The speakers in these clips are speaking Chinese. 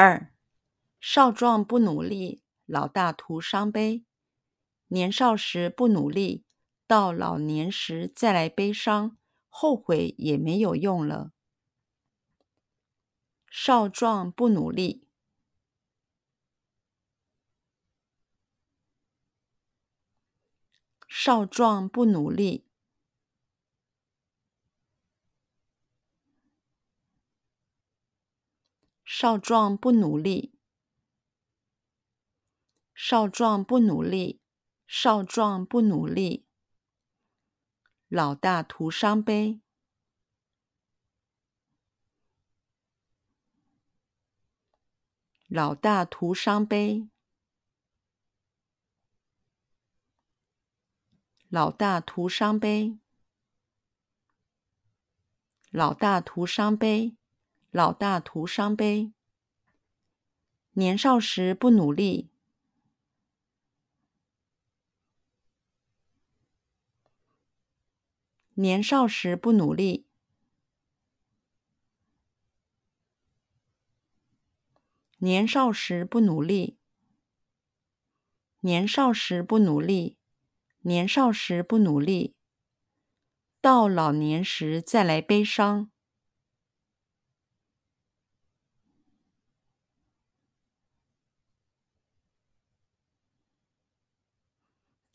二，少壮不努力，老大徒伤悲。年少时不努力，到老年时再来悲伤，后悔也没有用了。少壮不努力。少壮不努力，少壮不努力，少壮不努力，少壮不努力，老大徒伤悲，老大徒伤悲。老大徒伤悲，老大徒伤悲，老大徒伤悲。年少时不努力，年少时不努力，年少时不努力，年少时不努力。年少时不努力，到老年时再来悲伤。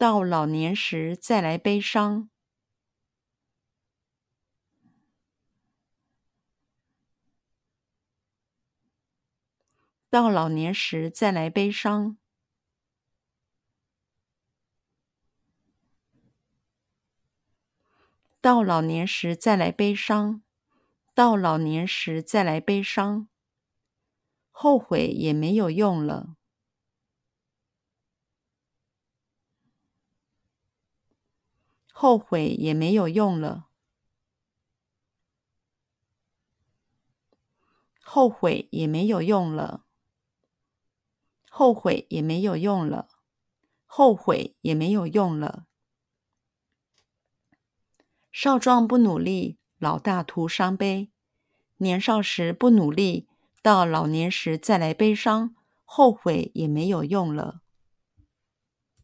到老年时再来悲伤。到老年时再来悲伤。到老年时再来悲伤，到老年时再来悲伤，后悔也没有用了。后悔也没有用了。后悔也没有用了。后悔也没有用了。后悔也没有用了。少壮不努力，老大徒伤悲。年少时不努力，到老年时再来悲伤，后悔也没有用了。